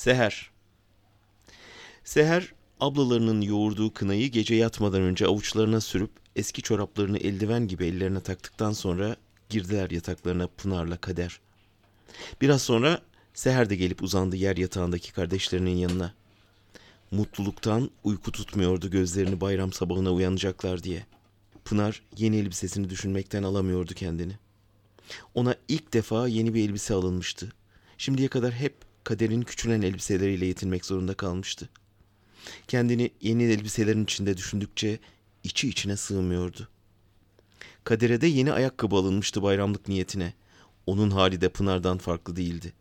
Seher. Seher ablalarının yoğurduğu kınayı gece yatmadan önce avuçlarına sürüp eski çoraplarını eldiven gibi ellerine taktıktan sonra girdiler yataklarına Pınar'la Kader. Biraz sonra Seher de gelip uzandı yer yatağındaki kardeşlerinin yanına. Mutluluktan uyku tutmuyordu gözlerini bayram sabahına uyanacaklar diye. Pınar yeni elbisesini düşünmekten alamıyordu kendini. Ona ilk defa yeni bir elbise alınmıştı. Şimdiye kadar hep kaderin küçülen elbiseleriyle yetinmek zorunda kalmıştı. Kendini yeni elbiselerin içinde düşündükçe içi içine sığmıyordu. Kadere de yeni ayakkabı alınmıştı bayramlık niyetine. Onun hali de Pınar'dan farklı değildi.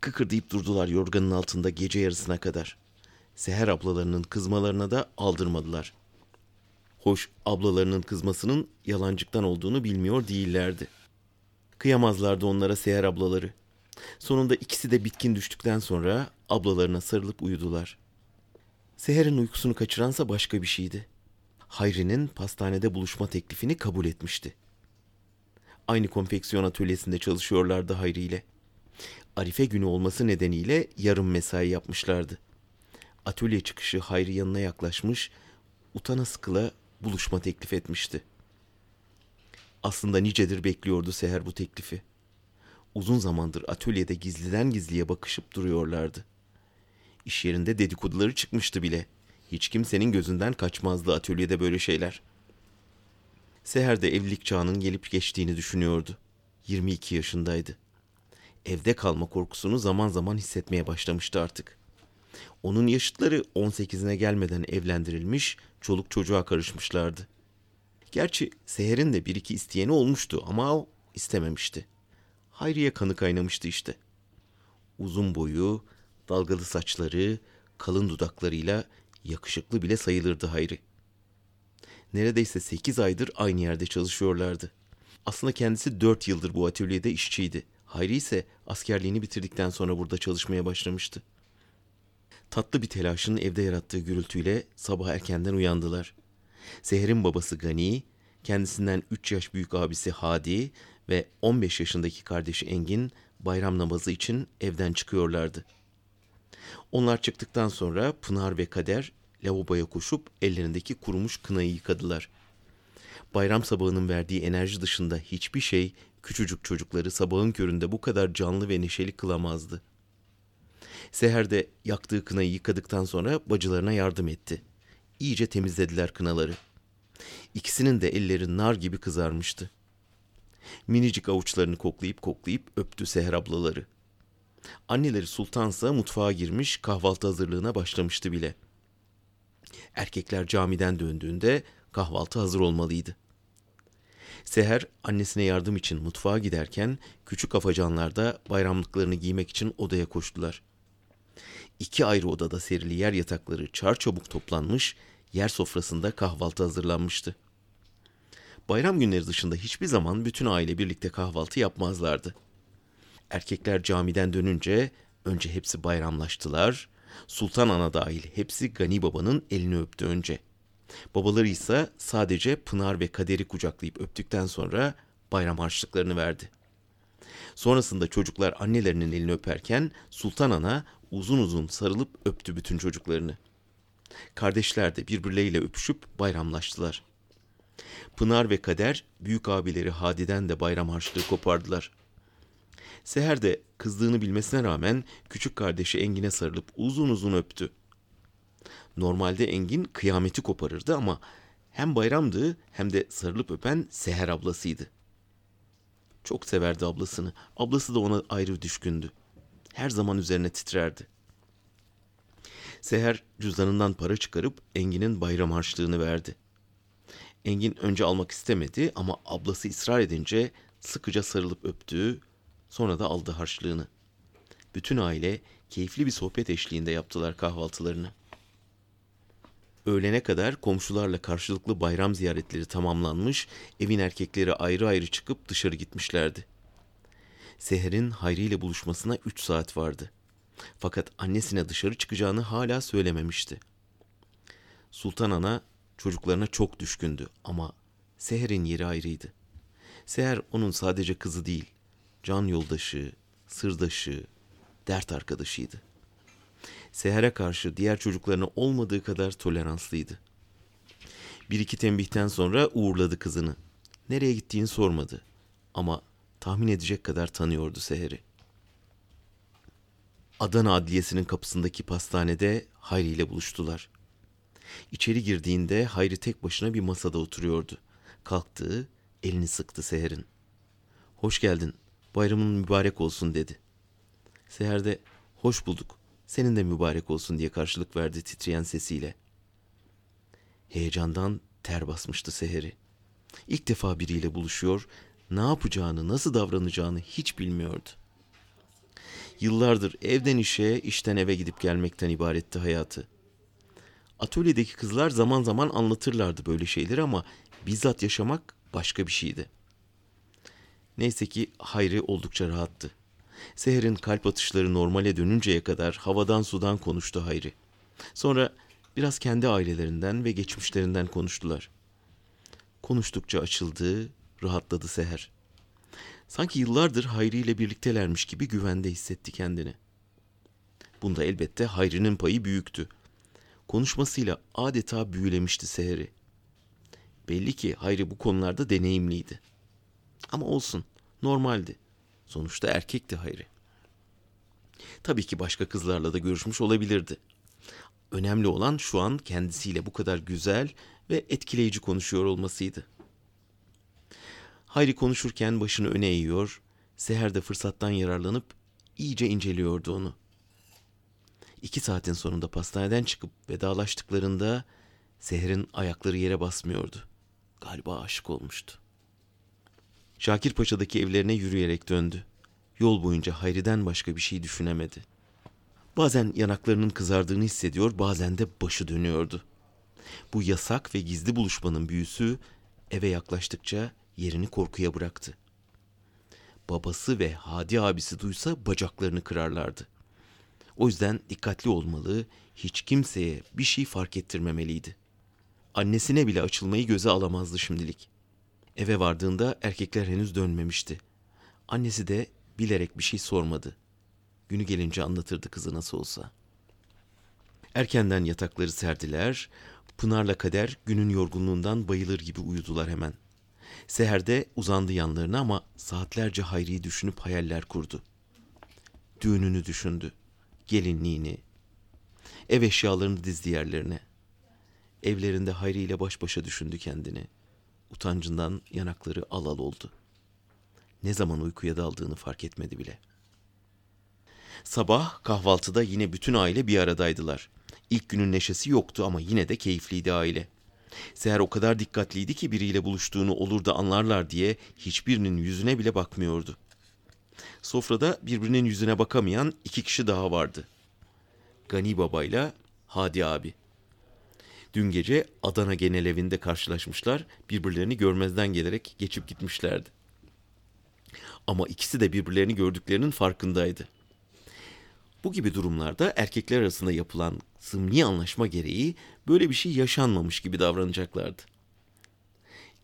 Kıkırdayıp durdular yorganın altında gece yarısına kadar. Seher ablalarının kızmalarına da aldırmadılar. Hoş ablalarının kızmasının yalancıktan olduğunu bilmiyor değillerdi. Kıyamazlardı onlara Seher ablaları. Sonunda ikisi de bitkin düştükten sonra ablalarına sarılıp uyudular. Seher'in uykusunu kaçıransa başka bir şeydi. Hayri'nin pastanede buluşma teklifini kabul etmişti. Aynı konfeksiyon atölyesinde çalışıyorlardı Hayri ile. Arife günü olması nedeniyle yarım mesai yapmışlardı. Atölye çıkışı Hayri yanına yaklaşmış, utana sıkıla buluşma teklif etmişti. Aslında nicedir bekliyordu Seher bu teklifi. Uzun zamandır atölyede gizliden gizliye bakışıp duruyorlardı. İş yerinde dedikoduları çıkmıştı bile. Hiç kimsenin gözünden kaçmazdı atölyede böyle şeyler. Seher de evlilik çağının gelip geçtiğini düşünüyordu. 22 yaşındaydı. Evde kalma korkusunu zaman zaman hissetmeye başlamıştı artık. Onun yaşıtları 18'ine gelmeden evlendirilmiş, çoluk çocuğa karışmışlardı. Gerçi Seher'in de bir iki isteyeni olmuştu ama o istememişti. Hayriye kanı kaynamıştı işte. Uzun boyu, dalgalı saçları, kalın dudaklarıyla yakışıklı bile sayılırdı Hayri. Neredeyse sekiz aydır aynı yerde çalışıyorlardı. Aslında kendisi dört yıldır bu atölyede işçiydi. Hayri ise askerliğini bitirdikten sonra burada çalışmaya başlamıştı. Tatlı bir telaşın evde yarattığı gürültüyle sabah erkenden uyandılar. Seher'in babası Gani, kendisinden 3 yaş büyük abisi Hadi ve 15 yaşındaki kardeşi Engin bayram namazı için evden çıkıyorlardı. Onlar çıktıktan sonra Pınar ve Kader lavaboya koşup ellerindeki kurumuş kınayı yıkadılar. Bayram sabahının verdiği enerji dışında hiçbir şey küçücük çocukları sabahın köründe bu kadar canlı ve neşeli kılamazdı. Seher de yaktığı kınayı yıkadıktan sonra bacılarına yardım etti. İyice temizlediler kınaları. İkisinin de elleri nar gibi kızarmıştı. Minicik avuçlarını koklayıp koklayıp öptü Seher ablaları. Anneleri Sultansa mutfağa girmiş kahvaltı hazırlığına başlamıştı bile. Erkekler camiden döndüğünde kahvaltı hazır olmalıydı. Seher annesine yardım için mutfağa giderken küçük afacanlar da bayramlıklarını giymek için odaya koştular. İki ayrı odada serili yer yatakları çarçabuk toplanmış, yer sofrasında kahvaltı hazırlanmıştı. Bayram günleri dışında hiçbir zaman bütün aile birlikte kahvaltı yapmazlardı. Erkekler camiden dönünce önce hepsi bayramlaştılar. Sultan ana dahil hepsi Gani babanın elini öptü önce. Babaları ise sadece Pınar ve Kader'i kucaklayıp öptükten sonra bayram harçlıklarını verdi. Sonrasında çocuklar annelerinin elini öperken Sultan Ana uzun uzun sarılıp öptü bütün çocuklarını. Kardeşler de birbirleriyle öpüşüp bayramlaştılar. Pınar ve Kader büyük abileri Hadi'den de bayram harçlığı kopardılar. Seher de kızdığını bilmesine rağmen küçük kardeşi Engin'e sarılıp uzun uzun öptü. Normalde Engin kıyameti koparırdı ama hem bayramdı hem de sarılıp öpen Seher ablasıydı. Çok severdi ablasını. Ablası da ona ayrı düşkündü. Her zaman üzerine titrerdi. Seher cüzdanından para çıkarıp Engin'in bayram harçlığını verdi. Engin önce almak istemedi ama ablası ısrar edince sıkıca sarılıp öptü, sonra da aldı harçlığını. Bütün aile keyifli bir sohbet eşliğinde yaptılar kahvaltılarını. Öğlene kadar komşularla karşılıklı bayram ziyaretleri tamamlanmış, evin erkekleri ayrı ayrı çıkıp dışarı gitmişlerdi. Seher'in Hayri ile buluşmasına üç saat vardı. Fakat annesine dışarı çıkacağını hala söylememişti. Sultan Ana çocuklarına çok düşkündü ama Seher'in yeri ayrıydı. Seher onun sadece kızı değil, can yoldaşı, sırdaşı, dert arkadaşıydı. Seher'e karşı diğer çocuklarına olmadığı kadar toleranslıydı. Bir iki tembihten sonra uğurladı kızını. Nereye gittiğini sormadı. Ama tahmin edecek kadar tanıyordu Seher'i. Adana Adliyesi'nin kapısındaki pastanede Hayri ile buluştular. İçeri girdiğinde Hayri tek başına bir masada oturuyordu. Kalktı, elini sıktı Seher'in. Hoş geldin, bayramın mübarek olsun dedi. Seher de hoş bulduk, senin de mübarek olsun diye karşılık verdi titreyen sesiyle. Heyecandan ter basmıştı Seher'i. İlk defa biriyle buluşuyor, ne yapacağını, nasıl davranacağını hiç bilmiyordu. Yıllardır evden işe, işten eve gidip gelmekten ibaretti hayatı. Atölyedeki kızlar zaman zaman anlatırlardı böyle şeyleri ama bizzat yaşamak başka bir şeydi. Neyse ki Hayri oldukça rahattı. Seher'in kalp atışları normale dönünceye kadar havadan sudan konuştu Hayri. Sonra biraz kendi ailelerinden ve geçmişlerinden konuştular. Konuştukça açıldı, rahatladı Seher. Sanki yıllardır Hayri ile birliktelermiş gibi güvende hissetti kendini. Bunda elbette Hayri'nin payı büyüktü. Konuşmasıyla adeta büyülemişti Seher'i. Belli ki Hayri bu konularda deneyimliydi. Ama olsun, normaldi. Sonuçta erkekti Hayri. Tabii ki başka kızlarla da görüşmüş olabilirdi. Önemli olan şu an kendisiyle bu kadar güzel ve etkileyici konuşuyor olmasıydı. Hayri konuşurken başını öne eğiyor, Seher de fırsattan yararlanıp iyice inceliyordu onu. İki saatin sonunda pastaneden çıkıp vedalaştıklarında Seher'in ayakları yere basmıyordu. Galiba aşık olmuştu. Şakir Paşa'daki evlerine yürüyerek döndü. Yol boyunca Hayri'den başka bir şey düşünemedi. Bazen yanaklarının kızardığını hissediyor, bazen de başı dönüyordu. Bu yasak ve gizli buluşmanın büyüsü eve yaklaştıkça yerini korkuya bıraktı. Babası ve Hadi abisi duysa bacaklarını kırarlardı. O yüzden dikkatli olmalı, hiç kimseye bir şey fark ettirmemeliydi. Annesine bile açılmayı göze alamazdı şimdilik. Eve vardığında erkekler henüz dönmemişti. Annesi de bilerek bir şey sormadı. Günü gelince anlatırdı kızı nasıl olsa. Erkenden yatakları serdiler. Pınar'la Kader günün yorgunluğundan bayılır gibi uyudular hemen. Seher de uzandı yanlarına ama saatlerce Hayri'yi düşünüp hayaller kurdu. Düğününü düşündü. Gelinliğini. Ev eşyalarını dizdi yerlerine. Evlerinde Hayri ile baş başa düşündü kendini. Utancından yanakları al al oldu. Ne zaman uykuya daldığını fark etmedi bile. Sabah kahvaltıda yine bütün aile bir aradaydılar. İlk günün neşesi yoktu ama yine de keyifliydi aile. Seher o kadar dikkatliydi ki biriyle buluştuğunu olur da anlarlar diye hiçbirinin yüzüne bile bakmıyordu. Sofrada birbirinin yüzüne bakamayan iki kişi daha vardı. Gani Baba ile Hadi abi. Dün gece Adana Genel Evi'nde karşılaşmışlar, birbirlerini görmezden gelerek geçip gitmişlerdi. Ama ikisi de birbirlerini gördüklerinin farkındaydı. Bu gibi durumlarda erkekler arasında yapılan zımni anlaşma gereği böyle bir şey yaşanmamış gibi davranacaklardı.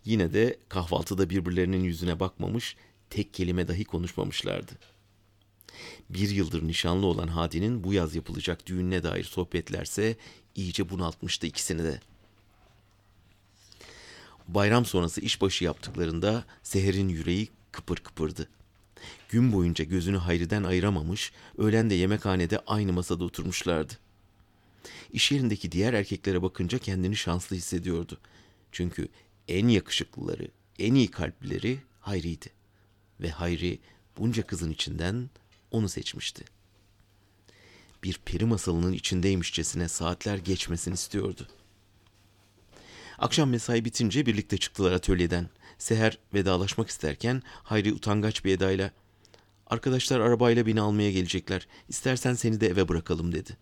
Yine de kahvaltıda birbirlerinin yüzüne bakmamış, tek kelime dahi konuşmamışlardı. Bir yıldır nişanlı olan Hadi'nin bu yaz yapılacak düğününe dair sohbetlerse iyice bunaltmıştı ikisini de. Bayram sonrası işbaşı yaptıklarında Seher'in yüreği kıpır kıpırdı. Gün boyunca gözünü Hayri'den ayıramamış, öğlen de yemekhanede aynı masada oturmuşlardı. İş yerindeki diğer erkeklere bakınca kendini şanslı hissediyordu. Çünkü en yakışıklıları, en iyi kalplileri Hayri'ydi. Ve Hayri bunca kızın içinden onu seçmişti. Bir peri masalının içindeymişçesine saatler geçmesini istiyordu. Akşam mesai bitince birlikte çıktılar atölyeden. Seher vedalaşmak isterken Hayri utangaç bir edayla ''Arkadaşlar arabayla beni almaya gelecekler. İstersen seni de eve bırakalım.'' dedi.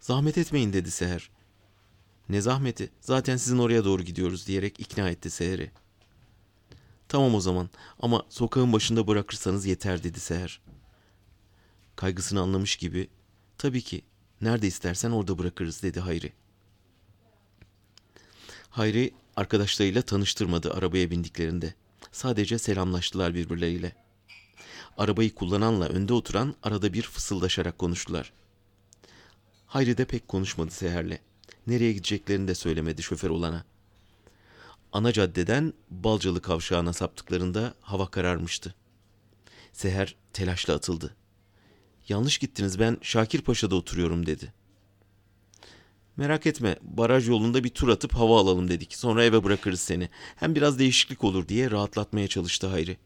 ''Zahmet etmeyin.'' dedi Seher. ''Ne zahmeti? Zaten sizin oraya doğru gidiyoruz.'' diyerek ikna etti Seher'i. ''Tamam o zaman ama sokağın başında bırakırsanız yeter.'' dedi Seher. Kaygısını anlamış gibi ''Tabii ki nerede istersen orada bırakırız.'' dedi Hayri. Hayri arkadaşlarıyla tanıştırmadı arabaya bindiklerinde. Sadece selamlaştılar birbirleriyle. Arabayı kullananla önde oturan arada bir fısıldaşarak konuştular. Hayri de pek konuşmadı Seher'le. Nereye gideceklerini de söylemedi şoför olana. Ana caddeden Balcalı kavşağına saptıklarında hava kararmıştı. Seher telaşla atıldı. Yanlış gittiniz ben Şakirpaşa'da oturuyorum dedi. Merak etme baraj yolunda bir tur atıp hava alalım dedik. Sonra eve bırakırız seni. Hem biraz değişiklik olur diye rahatlatmaya çalıştı Hayri.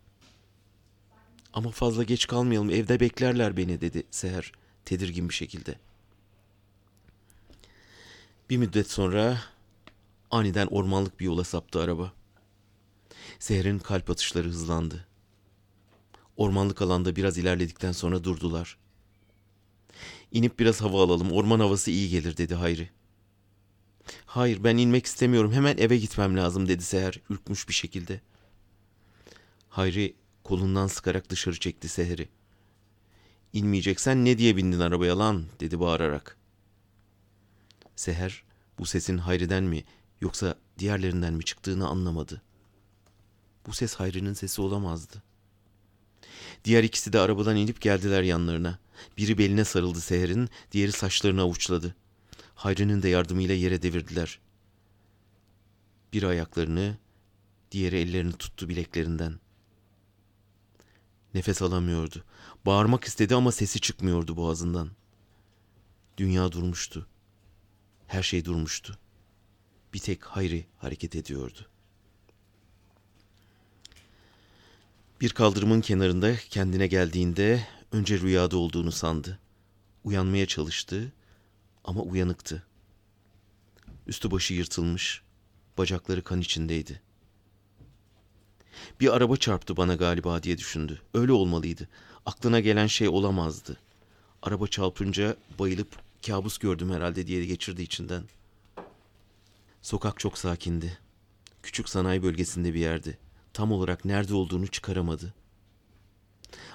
Ama fazla geç kalmayalım evde beklerler beni dedi Seher tedirgin bir şekilde. Bir müddet sonra aniden ormanlık bir yola saptı araba. Seher'in kalp atışları hızlandı. Ormanlık alanda biraz ilerledikten sonra durdular. İnip biraz hava alalım, orman havası iyi gelir dedi Hayri. Hayır ben inmek istemiyorum, hemen eve gitmem lazım dedi Seher ürkmüş bir şekilde. Hayri kolundan sıkarak dışarı çekti Seher'i. İnmeyeceksen ne diye bindin arabaya lan dedi bağırarak. Seher bu sesin Hayri'den mi yoksa diğerlerinden mi çıktığını anlamadı. Bu ses Hayri'nin sesi olamazdı. Diğer ikisi de arabadan inip geldiler yanlarına. Biri beline sarıldı Seher'in, diğeri saçlarını avuçladı. Hayri'nin de yardımıyla yere devirdiler. Biri ayaklarını, diğeri ellerini tuttu bileklerinden. Nefes alamıyordu. Bağırmak istedi ama sesi çıkmıyordu boğazından. Dünya durmuştu. Her şey durmuştu. Bir tek Hayri hareket ediyordu. Bir kaldırımın kenarında kendine geldiğinde önce rüyada olduğunu sandı. Uyanmaya çalıştı ama uyanıktı. Üstü başı yırtılmış, bacakları kan içindeydi. Bir araba çarptı bana galiba diye düşündü. Öyle olmalıydı. Aklına gelen şey olamazdı. Araba çarpınca bayılıp kabus gördüm herhalde diye geçirdi içinden. Sokak çok sakindi. Küçük sanayi bölgesinde bir yerdi. Tam olarak nerede olduğunu çıkaramadı.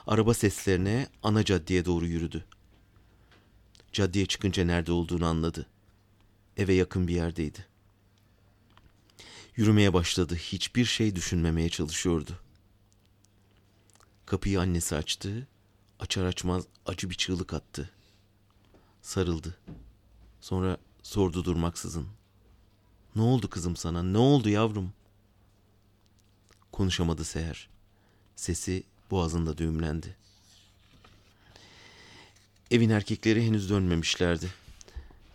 Araba seslerine ana caddeye doğru yürüdü. Caddeye çıkınca nerede olduğunu anladı. Eve yakın bir yerdeydi. Yürümeye başladı. Hiçbir şey düşünmemeye çalışıyordu. Kapıyı annesi açtı. Açar açmaz acı bir çığlık attı. Sarıldı. Sonra sordu durmaksızın. Ne oldu kızım sana? Ne oldu yavrum? Konuşamadı Seher. Sesi boğazında düğümlendi. Evin erkekleri henüz dönmemişlerdi.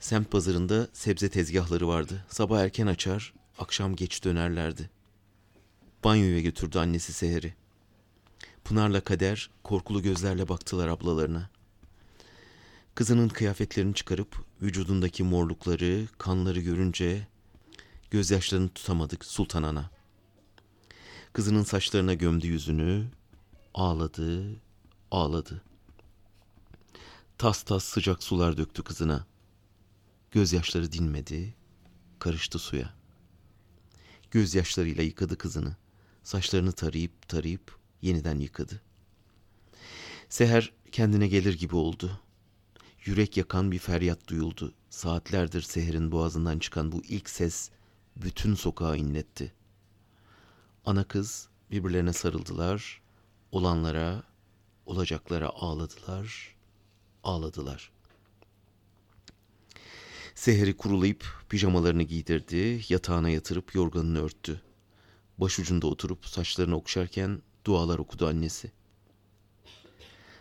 Semt pazarında sebze tezgahları vardı. Sabah erken açar, akşam geç dönerlerdi. Banyoya götürdü annesi Seher'i. Pınar'la Kader korkulu gözlerle baktılar ablalarına. Kızının kıyafetlerini çıkarıp vücudundaki morlukları, kanları görünce gözyaşlarını tutamadık Sultan Ana. Kızının saçlarına gömdü yüzünü, ağladı, ağladı. Tas tas sıcak sular döktü kızına. Gözyaşları dinmedi, karıştı suya. Gözyaşlarıyla yıkadı kızını. Saçlarını tarayıp tarayıp yeniden yıkadı. Seher kendine gelir gibi oldu. Yürek yakan bir feryat duyuldu. Saatlerdir Seher'in boğazından çıkan bu ilk ses bütün sokağı inletti. Ana kız birbirlerine sarıldılar. Olanlara, olacaklara ağladılar, ağladılar. Seher'i kurulayıp pijamalarını giydirdi, yatağına yatırıp yorganını örttü. Başucunda oturup saçlarını okşarken dualar okudu annesi.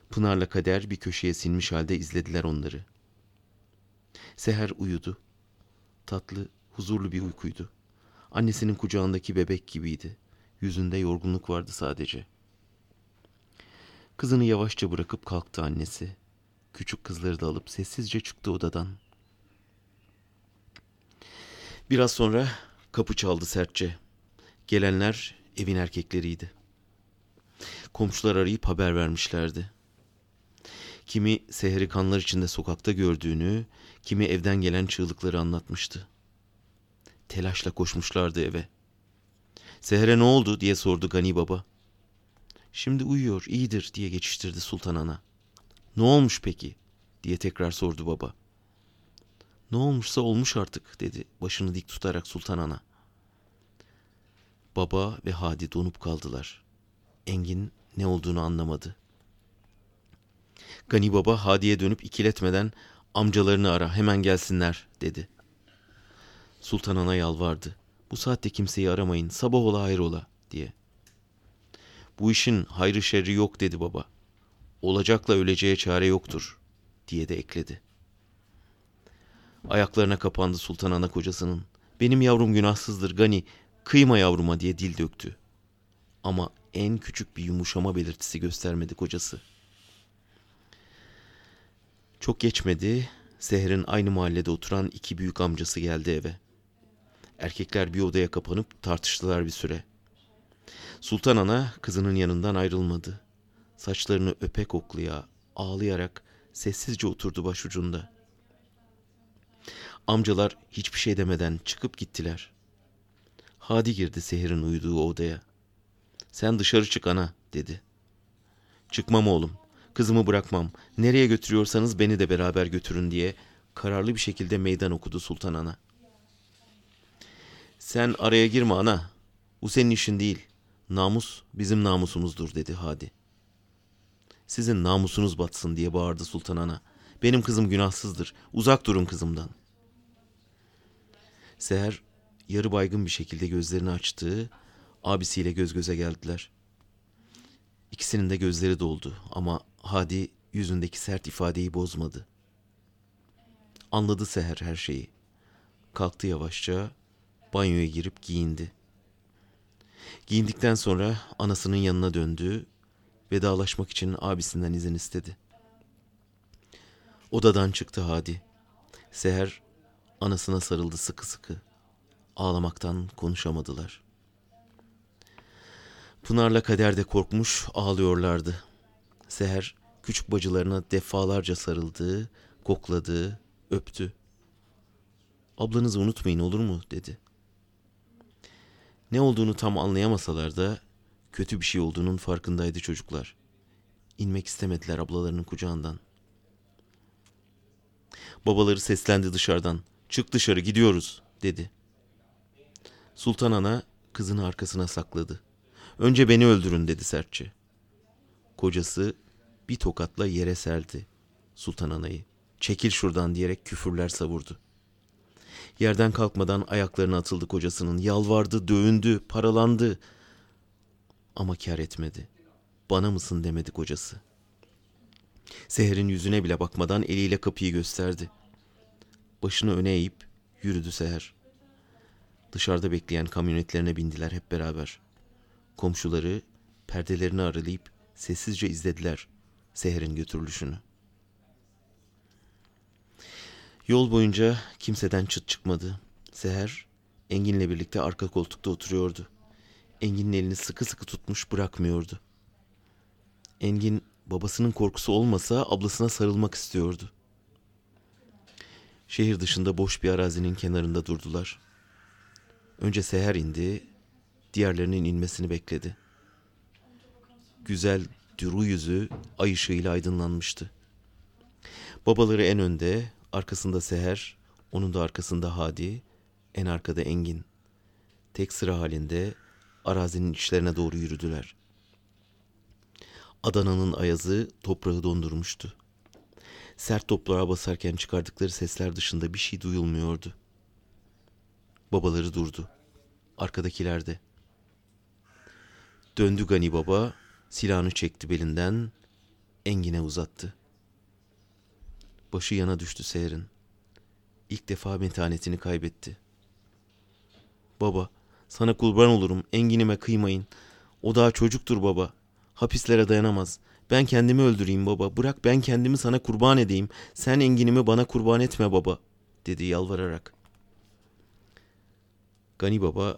Pınar'la Kader bir köşeye sinmiş halde izlediler onları. Seher uyudu. Tatlı, huzurlu bir uykuydu. Annesinin kucağındaki bebek gibiydi. Yüzünde yorgunluk vardı sadece. Kızını yavaşça bırakıp kalktı annesi. Küçük kızları da alıp sessizce çıktı odadan. Biraz sonra kapı çaldı sertçe. Gelenler evin erkekleriydi. Komşular arayıp haber vermişlerdi. Kimi Seher'i kanlar içinde sokakta gördüğünü, kimi evden gelen çığlıkları anlatmıştı. Telaşla koşmuşlardı eve. Seher'e ne oldu diye sordu Gani Baba. Şimdi uyuyor, iyidir diye geçiştirdi Sultan Ana. Ne olmuş peki diye tekrar sordu baba. Ne olmuşsa olmuş artık dedi başını dik tutarak Sultan Ana. Baba ve Hadi donup kaldılar. Engin ne olduğunu anlamadı. Gani Baba Hadi'ye dönüp ikiletmeden Amcalarını ara hemen gelsinler dedi. Sultan Ana yalvardı. Bu saatte kimseyi aramayın sabah ola hayrola diye. Bu işin hayrı şerri yok dedi baba. Olacakla öleceğe çare yoktur diye de ekledi. Ayaklarına kapandı Sultan Ana kocasının. Benim yavrum günahsızdır Gani, kıyma yavruma diye dil döktü. Ama en küçük bir yumuşama belirtisi göstermedi kocası. Çok geçmedi, Seher'in aynı mahallede oturan iki büyük amcası geldi eve. Erkekler bir odaya kapanıp tartıştılar bir süre. Sultan Ana kızının yanından ayrılmadı. Saçlarını öpe koklaya, ağlayarak sessizce oturdu başucunda. Amcalar hiçbir şey demeden çıkıp gittiler. Hadi girdi Seher'in uyuduğu odaya. Sen dışarı çık ana dedi. Çıkmam oğlum. Kızımı bırakmam. Nereye götürüyorsanız beni de beraber götürün diye kararlı bir şekilde meydan okudu Sultan Ana. Sen araya girme ana. Bu senin işin değil. Namus bizim namusumuzdur dedi Hadi. Sizin namusunuz batsın diye bağırdı Sultan Ana. Benim kızım günahsızdır. Uzak durun kızımdan. Seher yarı baygın bir şekilde gözlerini açtı. Abisiyle göz göze geldiler. İkisinin de gözleri doldu ama Hadi yüzündeki sert ifadeyi bozmadı. Anladı Seher her şeyi. Kalktı yavaşça, banyoya girip giyindi. Giyindikten sonra anasının yanına döndü, vedalaşmak için abisinden izin istedi. Odadan çıktı Hadi. Seher anasına sarıldı sıkı sıkı. Ağlamaktan konuşamadılar. Pınar'la Kader de korkmuş ağlıyorlardı. Seher küçük bacılarına defalarca sarıldı, kokladı, öptü. Ablanızı unutmayın olur mu dedi. Ne olduğunu tam anlayamasalar da kötü bir şey olduğunun farkındaydı çocuklar. İnmek istemediler ablalarının kucağından. Babaları seslendi dışarıdan. Çık dışarı gidiyoruz dedi. Sultan Ana kızını arkasına sakladı. Önce beni öldürün dedi sertçe. Kocası bir tokatla yere serdi Sultan Ana'yı. Çekil şuradan diyerek küfürler savurdu. Yerden kalkmadan ayaklarına atıldı kocasının. Yalvardı, dövündü, paralandı. Ama kar etmedi. Bana mısın demedi kocası. Seher'in yüzüne bile bakmadan eliyle kapıyı gösterdi. Başını öne eğip yürüdü Seher. Dışarıda bekleyen kamyonetlerine bindiler hep beraber. Komşuları perdelerini aralayıp sessizce izlediler Seher'in götürülüşünü. Yol boyunca kimseden çıt çıkmadı. Seher Engin'le birlikte arka koltukta oturuyordu. Engin'in elini sıkı sıkı tutmuş bırakmıyordu. Engin babasının korkusu olmasa ablasına sarılmak istiyordu. Şehir dışında boş bir arazinin kenarında durdular. Önce Seher indi, diğerlerinin inmesini bekledi. Güzel, duru yüzü ay ışığıyla aydınlanmıştı. Babaları en önde, arkasında Seher, onun da arkasında Hadi, en arkada Engin. Tek sıra halinde arazinin içlerine doğru yürüdüler. Adana'nın ayazı toprağı dondurmuştu. Sert toprağa basarken çıkardıkları sesler dışında bir şey duyulmuyordu. Babaları durdu. Arkadakiler de. Döndü Gani Baba, silahını çekti belinden, Engin'e uzattı. Başı yana düştü Seher'in. İlk defa metanetini kaybetti. Baba, sana kurban olurum, Engin'ime kıymayın. O daha çocuktur baba. Hapislere dayanamaz. Ben kendimi öldüreyim baba. Bırak ben kendimi sana kurban edeyim. Sen Engin'imi bana kurban etme baba, dedi yalvararak. Gani Baba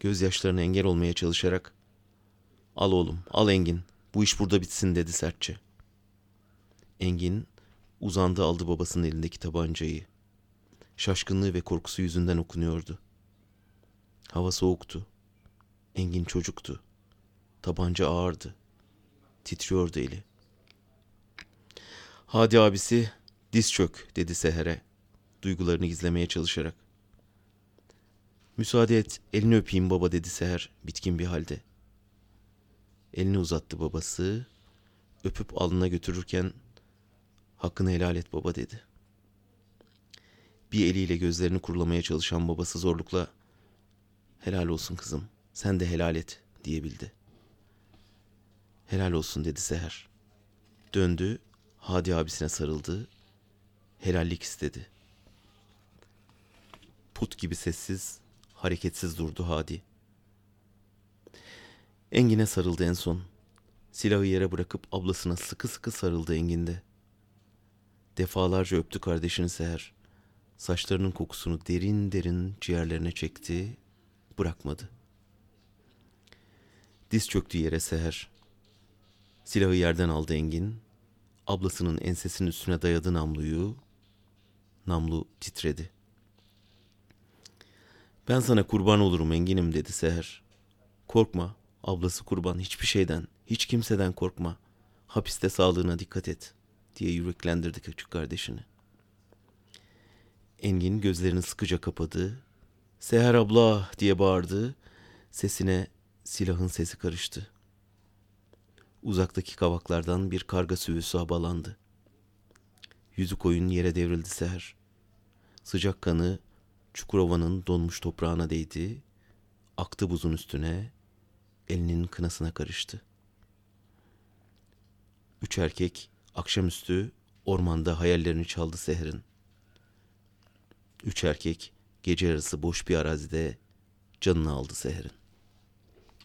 gözyaşlarına engel olmaya çalışarak Al oğlum, al Engin. Bu iş burada bitsin dedi sertçe. Engin uzandı aldı babasının elindeki tabancayı. Şaşkınlığı ve korkusu yüzünden okunuyordu. Hava soğuktu. Engin çocuktu. Tabanca ağırdı. Titriyordu eli. Hadi abisi diz çök dedi Seher'e duygularını gizlemeye çalışarak. Müsaade et elini öpeyim baba dedi Seher bitkin bir halde. Elini uzattı babası. Öpüp alnına götürürken hakkını helal et baba dedi. Bir eliyle gözlerini kurulamaya çalışan babası zorlukla helal olsun kızım sen de helal et diyebildi. Helal olsun dedi Seher. Döndü, Hadi abisine sarıldı, helallik istedi. Put gibi sessiz, hareketsiz durdu Hadi. Engin'e sarıldı en son. Silahı yere bırakıp ablasına sıkı sıkı sarıldı Engin'de. Defalarca öptü kardeşini Seher. Saçlarının kokusunu derin derin ciğerlerine çekti, bırakmadı. Diz çöktü yere Seher. Silahı yerden aldı Engin. Ablasının ensesinin üstüne dayadı namluyu. Namlu titredi. Ben sana kurban olurum Engin'im dedi Seher. Korkma, ablası kurban hiçbir şeyden, hiç kimseden korkma. Hapiste sağlığına dikkat et diye yüreklendirdi küçük kardeşini. Engin gözlerini sıkıca kapadı. Seher abla diye bağırdı. Sesine silahın sesi karıştı. Uzaktaki kavaklardan bir karga sürüsü habalandı. Yüzü koyun yere devrildi Seher. Sıcak kanı Çukurova'nın donmuş toprağına değdi. Aktı buzun üstüne, elinin kınasına karıştı. Üç erkek akşamüstü ormanda hayallerini çaldı Seher'in. Üç erkek gece yarısı boş bir arazide canını aldı Seher'in.